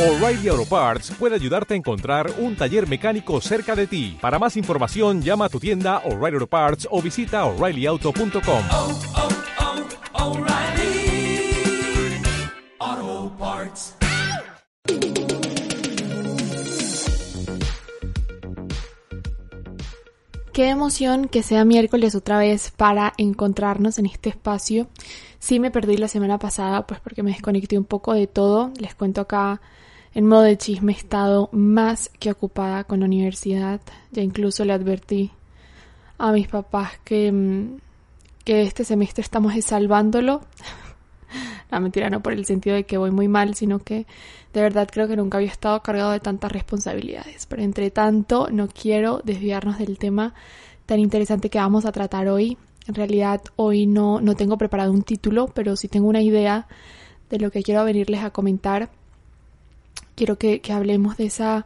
O'Reilly Auto Parts puede ayudarte a encontrar un taller mecánico cerca de ti. Para más información, llama a tu tienda O'Reilly Auto Parts o visita oreillyauto.com. oh, oh, Parts. Qué emoción que sea miércoles otra vez para encontrarnos en este espacio. Sí me perdí la semana pasada, pues porque me desconecté un poco de todo. Les cuento acá en modo de chisme he estado más que ocupada con la universidad. Ya incluso le advertí a mis papás que, mm, que este semestre estamos salvándolo. La mentira no por el sentido de que voy muy mal, sino que de verdad creo que nunca había estado cargado de tantas responsabilidades. Pero entre tanto, no quiero desviarnos del tema tan interesante que vamos a tratar hoy. En realidad, hoy no, no tengo preparado un título, pero sí tengo una idea de lo que quiero venirles a comentar. Quiero que, que hablemos de esa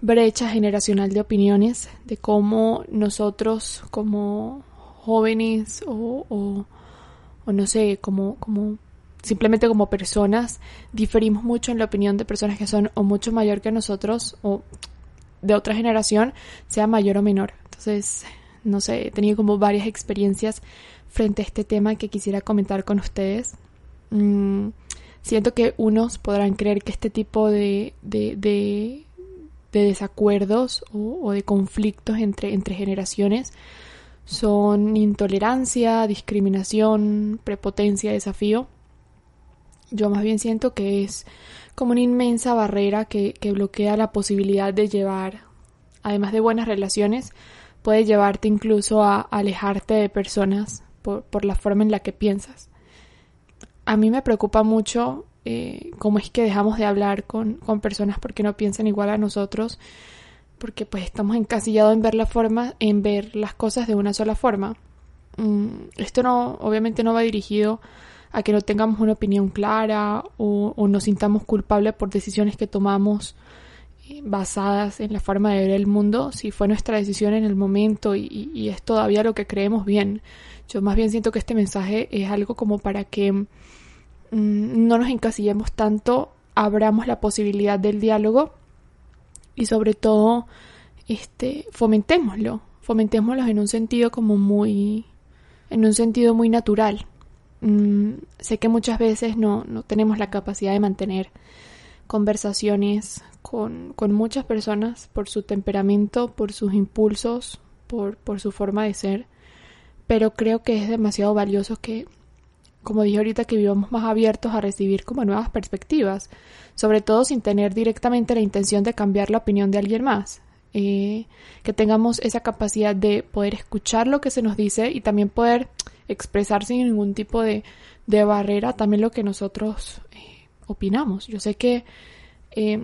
brecha generacional de opiniones, de cómo nosotros como jóvenes o, o, no sé, como, como simplemente como personas diferimos mucho en la opinión de personas que son o mucho mayor que nosotros o de otra generación, sea mayor o menor. Entonces, no sé, he tenido como varias experiencias frente a este tema que quisiera comentar con ustedes. Siento que unos podrán creer que este tipo de, de, de, de desacuerdos o, o, de conflictos entre, entre generaciones son intolerancia, discriminación, prepotencia, desafío. Yo más bien siento que es como una inmensa barrera que, que, bloquea la posibilidad de llevar, además de buenas relaciones, puede llevarte incluso a alejarte de personas por, por la forma en la que piensas. A mí me preocupa mucho eh, cómo es que dejamos de hablar con, con, personas porque no piensan igual a nosotros, porque pues estamos encasillados en ver la forma, en ver las cosas de una sola forma. Mm, esto no, obviamente no va dirigido a que no tengamos una opinión clara o, nos sintamos culpables por decisiones que tomamos eh, basadas en la forma de ver el mundo, si fue nuestra decisión en el momento y, es todavía lo que creemos bien. Yo más bien siento que este mensaje es algo como para que no nos encasillemos tanto, abramos la posibilidad del diálogo y sobre todo este fomentémoslo, fomentémoslo en un sentido como muy en un sentido muy natural. Mm, sé que muchas veces no, no, tenemos la capacidad de mantener conversaciones con, con, muchas personas por su temperamento, por sus impulsos, por, por su forma de ser, pero creo que es demasiado valioso que, como dije ahorita, que vivamos más abiertos a recibir como nuevas perspectivas, sobre todo sin tener directamente la intención de cambiar la opinión de alguien más. Eh, que tengamos esa capacidad de poder escuchar lo que se nos dice y también poder expresar sin ningún tipo de, de barrera también lo que nosotros eh, opinamos. Yo sé que, eh,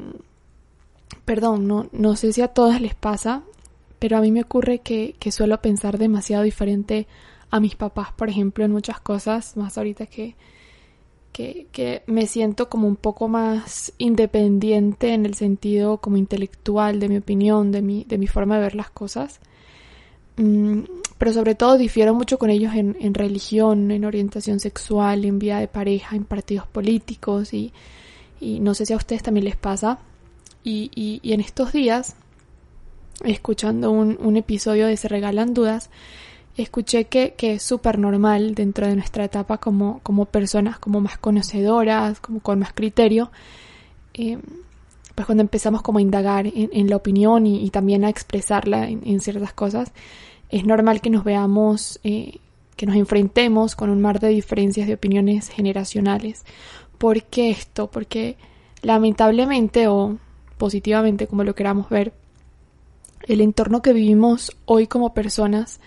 perdón, no, no sé si a todas les pasa, pero a mí me ocurre que, que suelo pensar demasiado diferente a mis papás, por ejemplo, en muchas cosas, más ahorita que, que, me siento como un poco más independiente en el sentido como intelectual de mi opinión, de mi, de mi forma de ver las cosas. Mm, pero sobre todo difiero mucho con ellos en, en, religión, en orientación sexual, en vida de pareja, en partidos políticos y, y no sé si a ustedes también les pasa. Y, y, y en estos días, escuchando un, un, episodio de Se Regalan Dudas, escuché que, que es súper normal dentro de nuestra etapa como, como personas como más conocedoras, como con más criterio, eh, pues cuando empezamos como a indagar en, la opinión y, también a expresarla en, en ciertas cosas, es normal que nos veamos, eh, que nos enfrentemos con un mar de diferencias de opiniones generacionales. ¿Por qué esto? Porque lamentablemente o positivamente, como lo queramos ver, el entorno que vivimos hoy como personas,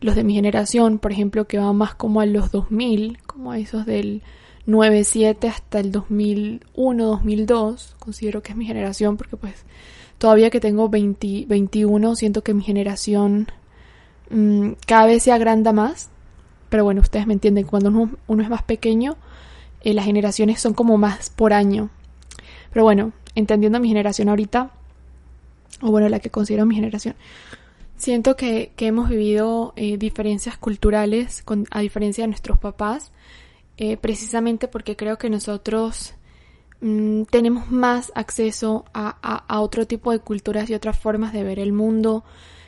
los de mi generación, por ejemplo, que van más como a los 2000, como a esos del 97 hasta el 2001, 2002, considero que es mi generación porque pues todavía que tengo 20, 21, siento que mi generación mmm, cada vez se agranda más. Pero bueno, ustedes me entienden, cuando uno, uno es más pequeño, eh, las generaciones son como más por año. Pero bueno, entendiendo mi generación ahorita, o bueno, la que considero mi generación, siento que, que hemos vivido eh, diferencias culturales a diferencia de nuestros papás, eh, precisamente porque creo que nosotros mm, tenemos más acceso a, a, otro tipo de culturas y otras formas de ver el mundo.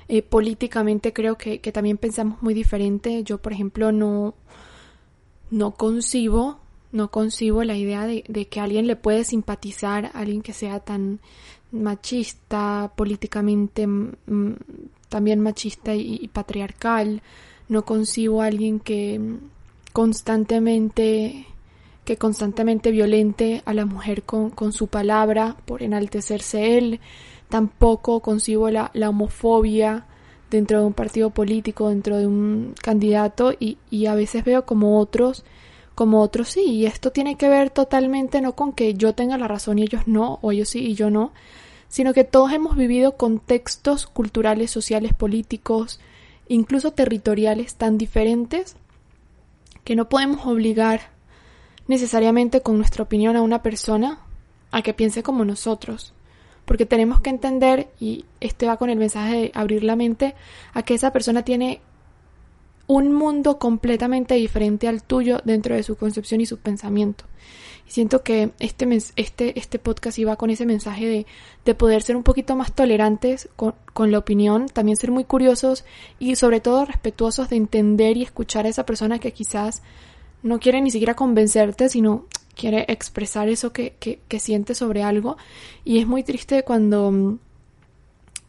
Eh, políticamente creo que, que, también pensamos muy diferente. Yo, por ejemplo, no, no concibo, no concibo la idea de, de que alguien le puede simpatizar a alguien que sea tan machista, políticamente mm, también machista y, patriarcal. No concibo a alguien que constantemente que constantemente violente a la mujer con, con su palabra por enaltecerse él. Tampoco concibo la, la, homofobia dentro de un partido político, dentro de un candidato y, y a veces veo como otros como otros sí, y esto tiene que ver totalmente no con que yo tenga la razón y ellos no, o ellos sí y yo no, sino que todos hemos vivido contextos culturales, sociales, políticos, incluso territoriales tan diferentes que no podemos obligar necesariamente con nuestra opinión a una persona a que piense como nosotros. Porque tenemos que entender, y este va con el mensaje de abrir la mente, a que esa persona tiene un mundo completamente diferente al tuyo dentro de su concepción y su pensamiento. Y siento que este, este, este podcast iba con ese mensaje de, de poder ser un poquito más tolerantes con, con, la opinión, también ser muy curiosos y sobre todo respetuosos de entender y escuchar a esa persona que quizás no quiere ni siquiera convencerte, sino quiere expresar eso que, que, siente sobre algo. Y es muy triste cuando,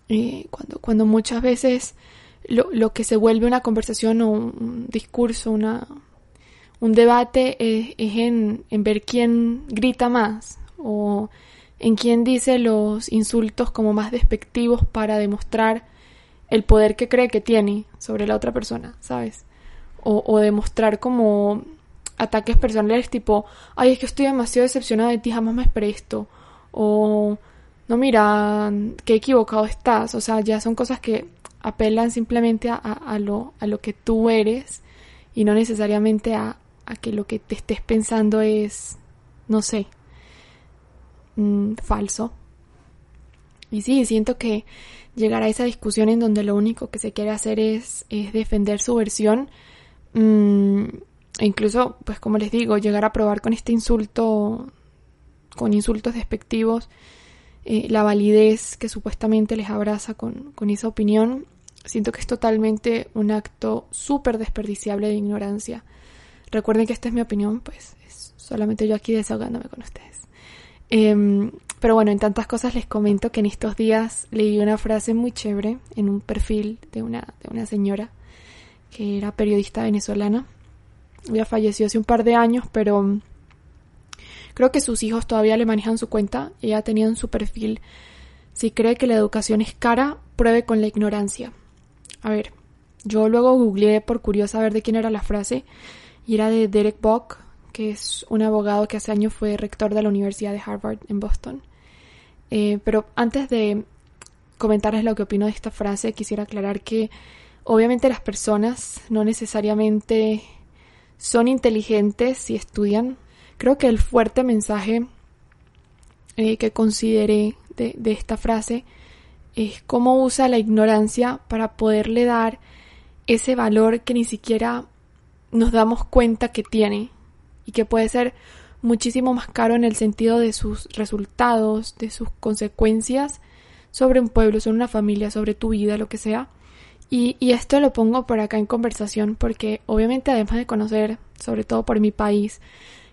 eh, cuando, cuando muchas veces lo, lo, que se vuelve una conversación o un discurso, una, un debate es, es en, en ver quién grita más o en quién dice los insultos como más despectivos para demostrar el poder que cree que tiene sobre la otra persona, ¿sabes? O, o demostrar como ataques personales tipo, ay, es que estoy demasiado decepcionada de ti, jamás me esperé esto. O, no, mira, qué equivocado estás. O sea, ya son cosas que apelan simplemente a, a, lo, a lo que tú eres y no necesariamente a, a que lo que te estés pensando es, no sé, mmm, falso. Y sí, siento que llegar a esa discusión en donde lo único que se quiere hacer es, es defender su versión. E incluso, pues como les digo, llegar a probar con este insulto, con insultos despectivos, eh, la validez que supuestamente les abraza con, con esa opinión, siento que es totalmente un acto súper desperdiciable de ignorancia. Recuerden que esta es mi opinión, pues es solamente yo aquí desahogándome con ustedes. Eh, pero bueno, en tantas cosas les comento que en estos días leí una frase muy chévere en un perfil de una, de una señora que era periodista venezolana ya falleció hace un par de años, pero creo que sus hijos todavía le manejan su cuenta. Ella tenía en su perfil, si cree que la educación es cara, pruebe con la ignorancia. A ver, yo luego googleé por curiosa ver de quién era la frase y era de Derek Bock, que es un abogado que hace años fue rector de la Universidad de Harvard en Boston. Eh, pero antes de comentarles lo que opino de esta frase, quisiera aclarar que obviamente las personas no necesariamente son inteligentes si estudian. Creo que el fuerte mensaje eh, que consideré de, de esta frase es cómo usa la ignorancia para poderle dar ese valor que ni siquiera nos damos cuenta que tiene y que puede ser muchísimo más caro en el sentido de sus resultados, de sus consecuencias sobre un pueblo, sobre una familia, sobre tu vida, lo que sea. Y, y, esto lo pongo por acá en conversación porque obviamente además de conocer, sobre todo por mi país,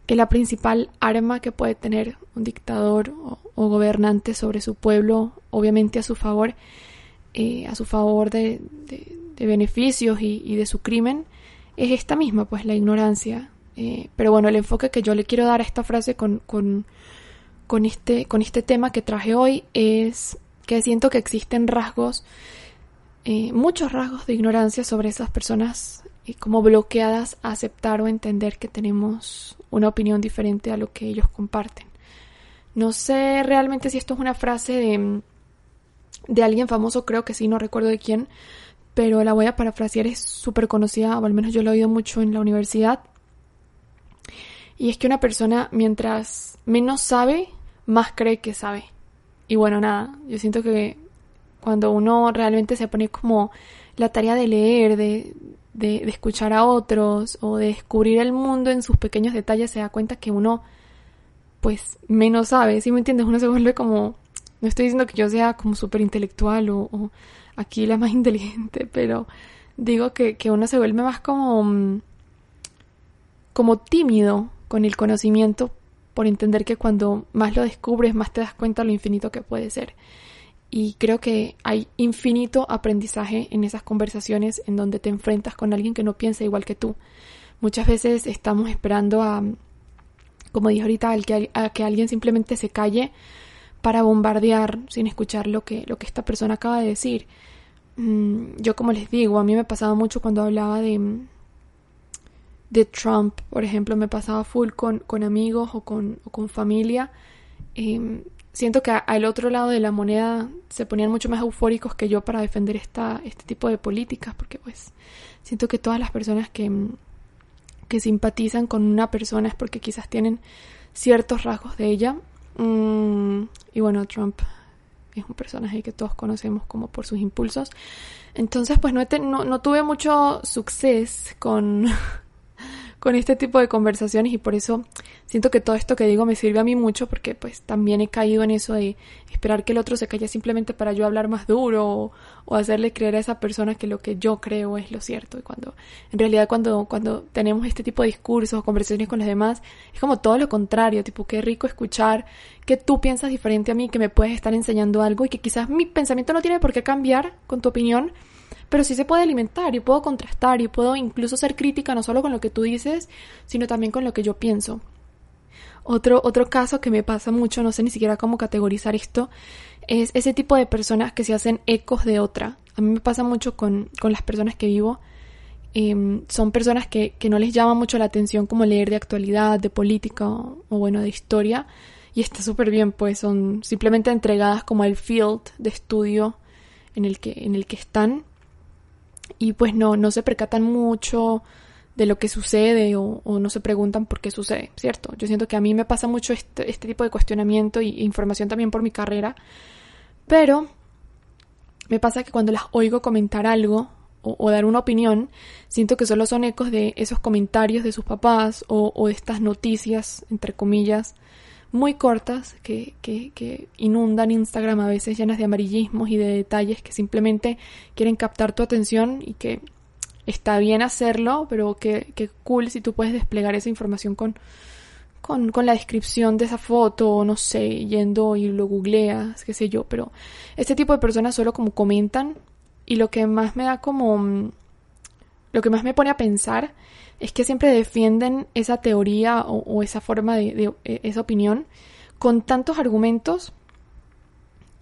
que la principal arma que puede tener un dictador o, gobernante sobre su pueblo, obviamente a su favor, eh, a su favor de, de, beneficios y, de su crimen, es esta misma, pues la ignorancia. Eh, pero bueno, el enfoque que yo le quiero dar a esta frase con, con, con, este, con este tema que traje hoy es que siento que existen rasgos eh, muchos rasgos de ignorancia sobre esas personas como bloqueadas a aceptar o entender que tenemos una opinión diferente a lo que ellos comparten. No sé realmente si esto es una frase de, de alguien famoso, creo que sí, no recuerdo de quién, pero la voy a parafrasear, es súper conocida, o al menos yo lo he oído mucho en la universidad. Y es que una persona, mientras menos sabe, más cree que sabe. Y bueno, nada, yo siento que cuando uno realmente se pone como la tarea de leer, de, de, de, escuchar a otros o de descubrir el mundo en sus pequeños detalles, se da cuenta que uno pues menos sabe, ¿sí me entiendes? Uno se vuelve como, no estoy diciendo que yo sea como súper intelectual o, o, aquí la más inteligente, pero digo que, que uno se vuelve más como, mm, como tímido con el conocimiento por entender que cuando más lo descubres, más te das cuenta lo infinito que puede ser. Y creo que hay infinito aprendizaje en esas conversaciones en donde te enfrentas con alguien que no piensa igual que tú. Muchas veces estamos esperando a, como dije ahorita, al que, a que alguien simplemente se calle para bombardear sin escuchar lo que, lo que esta persona acaba de decir. Mm, yo como les digo, a mí me pasaba mucho cuando hablaba de, de Trump, por ejemplo, me pasaba full con, con amigos o con, con familia. Eh, siento que al otro lado de la moneda se ponían mucho más eufóricos que yo para defender esta, este tipo de políticas, porque pues siento que todas las personas que, que simpatizan con una persona es porque quizás tienen ciertos rasgos de ella. Mm, y bueno, Trump es un personaje que todos conocemos como por sus impulsos. Entonces, pues no, no, no tuve mucho suceso con, con este tipo de conversaciones y por eso siento que todo esto que digo me sirve a mí mucho porque pues también he caído en eso de esperar que el otro se calle simplemente para yo hablar más duro o, hacerle creer a esa persona que lo que yo creo es lo cierto. Y cuando en realidad cuando cuando tenemos este tipo de discursos o conversaciones con los demás es como todo lo contrario tipo qué rico escuchar que tú piensas diferente a mí que me puedes estar enseñando algo y que quizás mi pensamiento no tiene por qué cambiar con tu opinión pero sí se puede alimentar y puedo contrastar y puedo incluso ser crítica no solo con lo que tú dices, sino también con lo que yo pienso. Otro, otro caso que me pasa mucho, no sé ni siquiera cómo categorizar esto, es ese tipo de personas que se hacen ecos de otra. A mí me pasa mucho con, con las personas que vivo. Eh, son personas que, que, no les llama mucho la atención como leer de actualidad, de política o, o bueno, de historia. Y está súper bien, pues son simplemente entregadas como al field de estudio en el que, en el que están y pues no, no se percatan mucho de lo que sucede o, o, no se preguntan por qué sucede, ¿cierto? Yo siento que a mí me pasa mucho este, este tipo de cuestionamiento y información también por mi carrera, pero me pasa que cuando las oigo comentar algo o, o, dar una opinión, siento que solo son ecos de esos comentarios de sus papás o, o de estas noticias, entre comillas, muy cortas que, que, que, inundan Instagram a veces llenas de amarillismos y de detalles que simplemente quieren captar tu atención y que está bien hacerlo, pero que, que cool si tú puedes desplegar esa información con, con, con, la descripción de esa foto, no sé, yendo y lo googleas, qué sé yo, pero este tipo de personas solo como comentan y lo que más me da como... lo que más me pone a pensar es que siempre defienden esa teoría o, esa forma de, de, esa opinión con tantos argumentos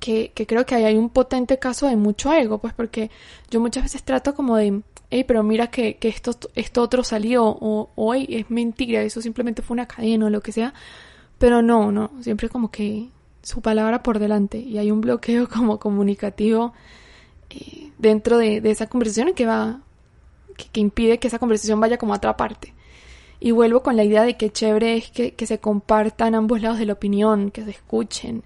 que, que, creo que ahí hay un potente caso de mucho ego, pues porque yo muchas veces trato como de, hey, pero mira que, que esto, esto otro salió, o, hey, es mentira, eso simplemente fue una cadena o lo que sea, pero no, no, siempre como que su palabra por delante y hay un bloqueo como comunicativo eh, dentro de, de esa conversación que va, que, impide que esa conversación vaya como a otra parte. Y vuelvo con la idea de que chévere es que, que se compartan ambos lados de la opinión, que se escuchen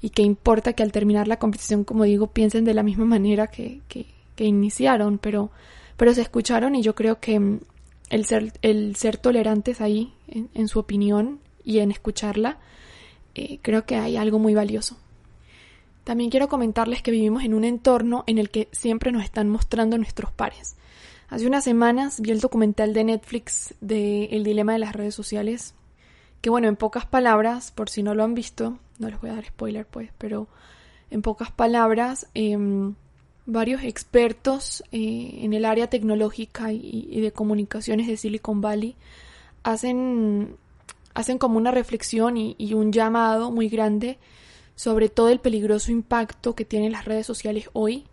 y que importa que al terminar la conversación, como digo, piensen de la misma manera que, que, iniciaron, pero, pero se escucharon y yo creo que mm, el ser, el ser tolerantes ahí en, en su opinión y en escucharla, eh, creo que hay algo muy valioso. También quiero comentarles que vivimos en un entorno en el que siempre nos están mostrando nuestros pares. Hace unas semanas vi el documental de Netflix de El dilema de las redes sociales, que bueno, en pocas palabras, por si no lo han visto, no les voy a dar spoiler pues, pero en pocas palabras, eh, varios expertos eh, en el área tecnológica y, de comunicaciones de Silicon Valley hacen, hacen como una reflexión y, y un llamado muy grande sobre todo el peligroso impacto que tienen las redes sociales hoy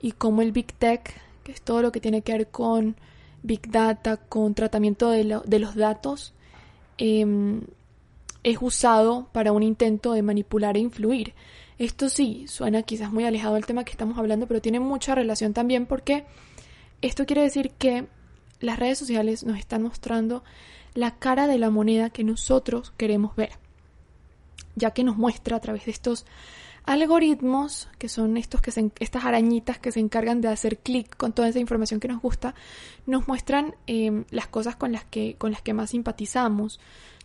y cómo el Big Tech es todo lo que tiene que ver con Big Data, con tratamiento de, lo, de los datos, eh, es usado para un intento de manipular e influir. Esto sí, suena quizás muy alejado del tema que estamos hablando, pero tiene mucha relación también porque esto quiere decir que las redes sociales nos están mostrando la cara de la moneda que nosotros queremos ver, ya que nos muestra a través de estos algoritmos, que son estos que se, estas arañitas que se encargan de hacer clic con toda esa información que nos gusta, nos muestran eh, las cosas con las que, con las que más simpatizamos,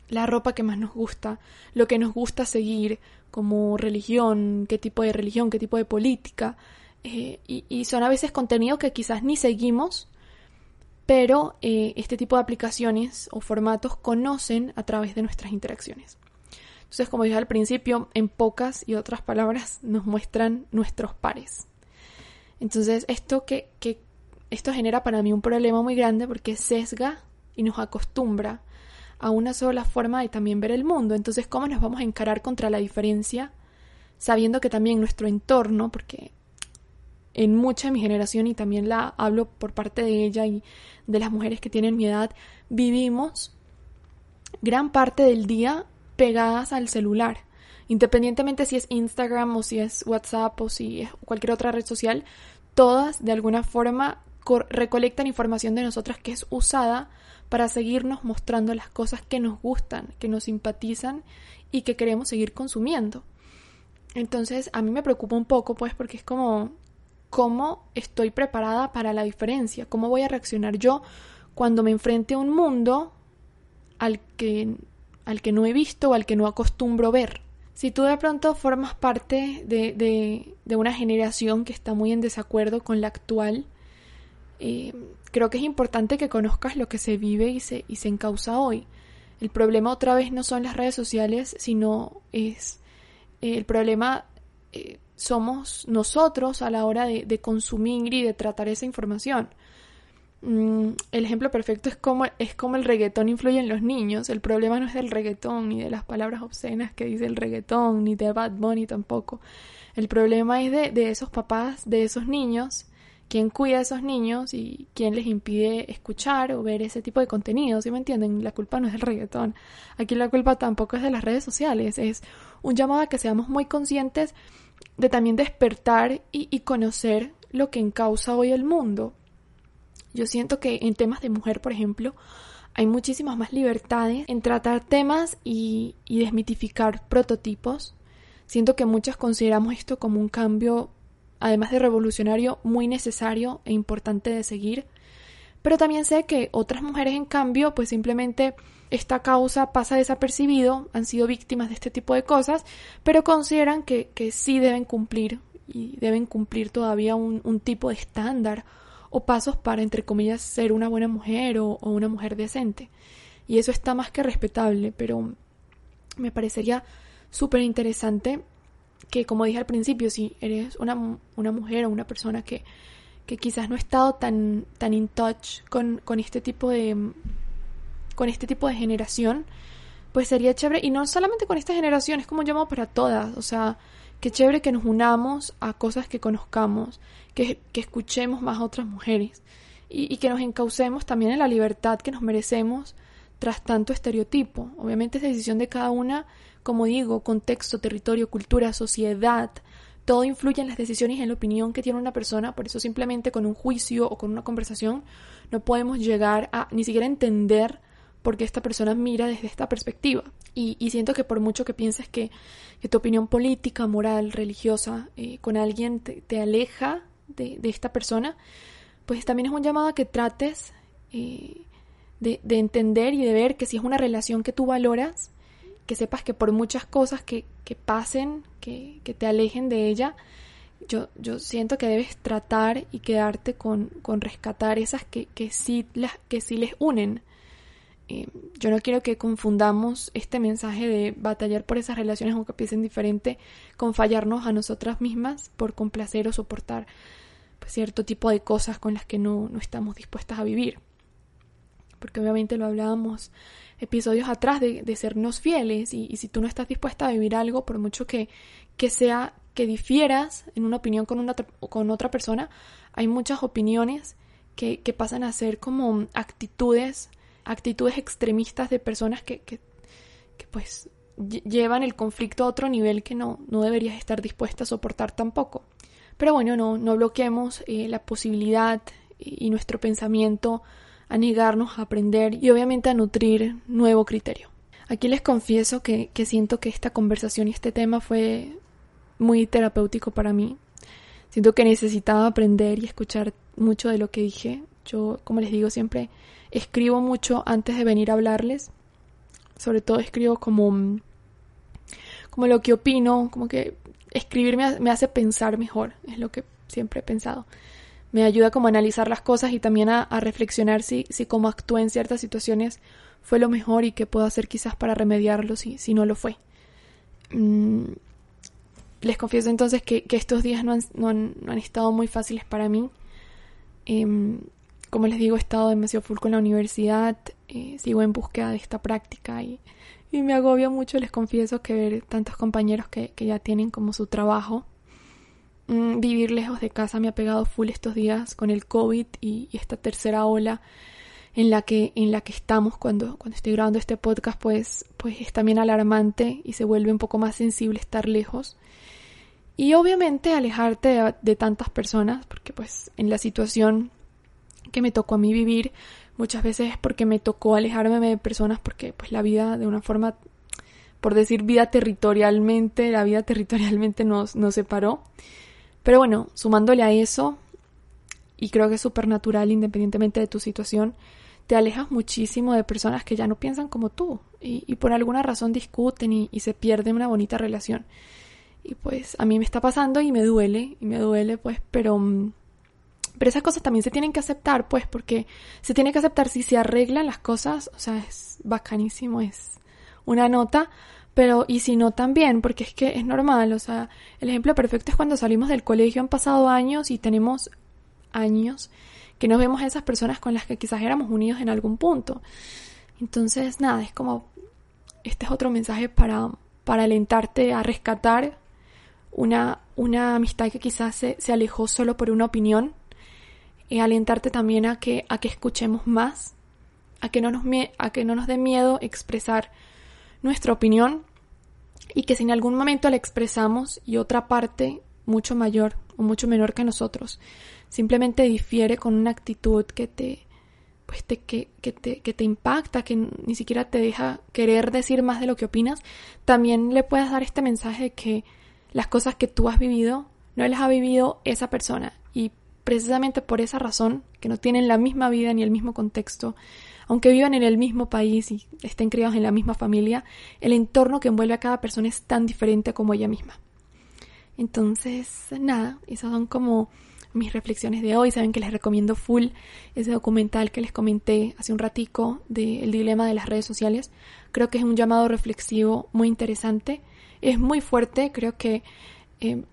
la ropa que más nos gusta, lo que nos gusta seguir como religión, qué tipo de religión, qué tipo de política. eh, y, son a veces contenido que quizás ni seguimos, pero eh, este tipo de aplicaciones o formatos conocen a través de nuestras interacciones. Entonces, como dije al principio, en pocas y otras palabras nos muestran nuestros pares. Entonces, esto que, que esto genera para mí un problema muy grande porque sesga y nos acostumbra a una sola forma de también ver el mundo. Entonces, ¿cómo nos vamos a encarar contra la diferencia? Sabiendo que también nuestro entorno, porque en mucha de mi generación y también la hablo por parte de ella y de las mujeres que tienen mi edad, vivimos gran parte del día pegadas al celular. Independientemente si es Instagram o si es WhatsApp o si es cualquier otra red social, todas de alguna forma recolectan información de nosotras que es usada para seguirnos mostrando las cosas que nos gustan, que nos simpatizan y que queremos seguir consumiendo. Entonces a mí me preocupa un poco pues porque es como cómo estoy preparada para la diferencia, cómo voy a reaccionar yo cuando me enfrente a un mundo al que, al que no he visto o al que no acostumbro ver. Si tú de pronto formas parte de, de, de una generación que está muy en desacuerdo con la actual, eh, creo que es importante que conozcas lo que se vive y se, y se encausa hoy. El problema otra vez no son las redes sociales, sino es eh, el problema eh, somos nosotros a la hora de, de, consumir y de tratar esa información. Mm, el ejemplo perfecto es como, es como el reggaetón influye en los niños. El problema no es del reggaetón, ni de las palabras obscenas que dice el reggaetón, ni de Bad Bunny tampoco. El problema es de, de esos papás, de esos niños, quién cuida a esos niños y quién les impide escuchar o ver ese tipo de contenido, ¿sí me entienden? La culpa no es del reggaetón. Aquí la culpa tampoco es de las redes sociales. Es un llamado a que seamos muy conscientes de también despertar y, y conocer lo que encausa hoy el mundo. Yo siento que en temas de mujer, por ejemplo, hay muchísimas más libertades en tratar temas y, desmitificar prototipos. Siento que muchas consideramos esto como un cambio, además de revolucionario, muy necesario e importante de seguir. Pero también sé que otras mujeres, en cambio, pues simplemente esta causa pasa desapercibido, han sido víctimas de este tipo de cosas, pero consideran que, que sí deben cumplir y deben cumplir todavía un, un tipo de estándar o pasos para, entre comillas, ser una buena mujer o, una mujer decente. Y eso está más que respetable, pero me parecería súper interesante que, como dije al principio, si eres una, una mujer o una persona que, que quizás no ha estado tan, tan in touch con, con este tipo de con este tipo de generación, pues sería chévere, y no solamente con esta generación, es como un llamado para todas, o sea, qué chévere que nos unamos a cosas que conozcamos, que, que escuchemos más a otras mujeres y, y, que nos encaucemos también en la libertad que nos merecemos tras tanto estereotipo. Obviamente es decisión de cada una, como digo, contexto, territorio, cultura, sociedad, todo influye en las decisiones y en la opinión que tiene una persona, por eso simplemente con un juicio o con una conversación no podemos llegar a ni siquiera entender por qué esta persona mira desde esta perspectiva. Y, siento que por mucho que pienses que, que tu opinión política, moral, religiosa eh, con alguien te, te aleja de, de, esta persona, pues también es un llamado a que trates eh, de, de, entender y de ver que si es una relación que tú valoras, que sepas que por muchas cosas que, que pasen, que, que, te alejen de ella, yo, yo siento que debes tratar y quedarte con, con rescatar esas que, que, sí las, que sí les unen. Eh, yo no quiero que confundamos este mensaje de batallar por esas relaciones aunque piensen diferente con fallarnos a nosotras mismas por complacer o soportar pues, cierto tipo de cosas con las que no, no estamos dispuestas a vivir. Porque obviamente lo hablábamos episodios atrás de, de sernos fieles y, y, si tú no estás dispuesta a vivir algo, por mucho que, que sea que difieras en una opinión con, una, con otra persona, hay muchas opiniones que, que pasan a ser como actitudes actitudes extremistas de personas que, que, pues llevan el conflicto a otro nivel que no, no deberías estar dispuesta a soportar tampoco. Pero bueno, no, no bloqueemos eh, la posibilidad y, y nuestro pensamiento a negarnos a aprender y obviamente a nutrir nuevo criterio. Aquí les confieso que, que siento que esta conversación y este tema fue muy terapéutico para mí. Siento que necesitaba aprender y escuchar mucho de lo que dije. Yo, como les digo, siempre escribo mucho antes de venir a hablarles. sobre todo escribo como, como lo que opino, como que escribir me, hace pensar mejor, es lo que siempre he pensado. Me ayuda como a analizar las cosas y también a, reflexionar si, si como actué en ciertas situaciones fue lo mejor y qué puedo hacer quizás para remediarlo si, si no lo fue. Mm, les confieso entonces que, estos días no han, no, han, estado muy fáciles para mí. Em, como les digo, he estado demasiado full con la universidad, eh, sigo en búsqueda de esta práctica y, me agobia mucho, les confieso, que ver tantos compañeros que, ya tienen como su trabajo. Mm, vivir lejos de casa me ha pegado full estos días con el COVID y, esta tercera ola en la que, en la que estamos cuando, cuando estoy grabando este podcast, pues, pues es también alarmante y se vuelve un poco más sensible estar lejos. Y obviamente alejarte de, de tantas personas, porque pues en la situación que me tocó a mí vivir muchas veces es porque me tocó alejarme de personas porque pues la vida de una forma por decir vida territorialmente la vida territorialmente nos, nos separó. Pero bueno sumándole a eso y creo que es súper natural independientemente de tu situación te alejas muchísimo de personas que ya no piensan como tú y, por alguna razón discuten y, y se pierde una bonita relación. Y pues a mí me está pasando y me duele y me duele pues pero mm, pero esas cosas también se tienen que aceptar, pues, porque se tiene que aceptar si se arreglan las cosas, o sea, es bacanísimo, es una nota, pero y si no también, porque es que es normal, o sea, el ejemplo perfecto es cuando salimos del colegio, han pasado años y tenemos años que no vemos a esas personas con las que quizás éramos unidos en algún punto. Entonces, nada, es como, este es otro mensaje para, para alentarte a rescatar una, una amistad que quizás se, se alejó solo por una opinión y alentarte también a que, a que escuchemos más, a que, no nos, a que no nos dé miedo expresar nuestra opinión y que si en algún momento la expresamos y otra parte mucho mayor o mucho menor que nosotros simplemente difiere con una actitud que te pues te, que, que, te, que te impacta, que ni siquiera te deja querer decir más de lo que opinas, también le puedes dar este mensaje de que las cosas que tú has vivido no las ha vivido esa persona y precisamente por esa razón, que no tienen la misma vida ni el mismo contexto, aunque vivan en el mismo país y estén criados en la misma familia, el entorno que envuelve a cada persona es tan diferente como ella misma. Entonces, nada, esas son como mis reflexiones de hoy. Saben que les recomiendo full ese documental que les comenté hace un ratico del dilema de las redes sociales. Creo que es un llamado reflexivo muy interesante. Es muy fuerte, creo que eh,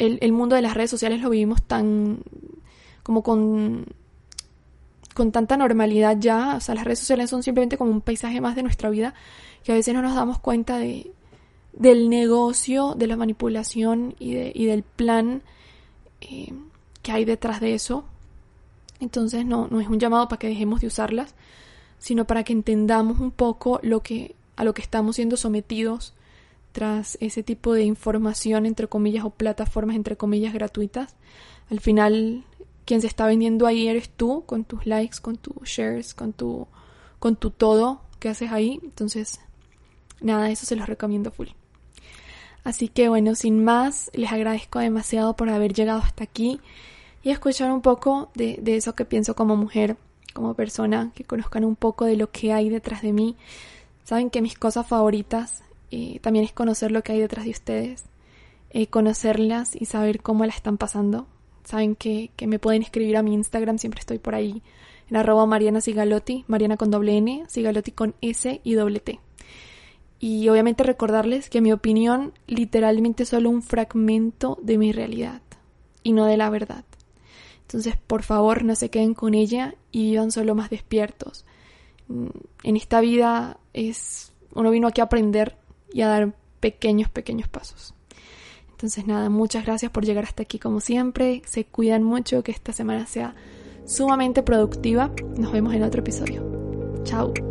el, el, mundo de las redes sociales lo vivimos tan como con, con tanta normalidad ya, o sea, las redes sociales son simplemente como un paisaje más de nuestra vida, que a veces no nos damos cuenta de, del negocio, de la manipulación y, de, y del plan eh, que hay detrás de eso. Entonces no, no es un llamado para que dejemos de usarlas, sino para que entendamos un poco lo que, a lo que estamos siendo sometidos tras ese tipo de información, entre comillas, o plataformas, entre comillas, gratuitas. Al final quien se está vendiendo ahí eres tú, con tus likes, con tus shares, con tu, con tu todo que haces ahí. Entonces, nada, eso se los recomiendo full. Así que bueno, sin más, les agradezco demasiado por haber llegado hasta aquí y escuchar un poco de, de eso que pienso como mujer, como persona, que conozcan un poco de lo que hay detrás de mí. Saben que mis cosas favoritas eh, también es conocer lo que hay detrás de ustedes, eh, conocerlas y saber cómo la están pasando, Saben que, me pueden escribir a mi Instagram, siempre estoy por ahí, en arroba Mariana Sigalotti, Mariana con doble N, Sigalotti con S y doble T. Y obviamente recordarles que mi opinión literalmente es solo un fragmento de mi realidad y no de la verdad. Entonces, por favor, no se queden con ella y vivan solo más despiertos. Mm, en esta vida es uno vino aquí a aprender y a dar pequeños, pequeños pasos. Entonces nada, muchas gracias por llegar hasta aquí como siempre. Se cuidan mucho, que esta semana sea sumamente productiva. Nos vemos en otro episodio. Chao.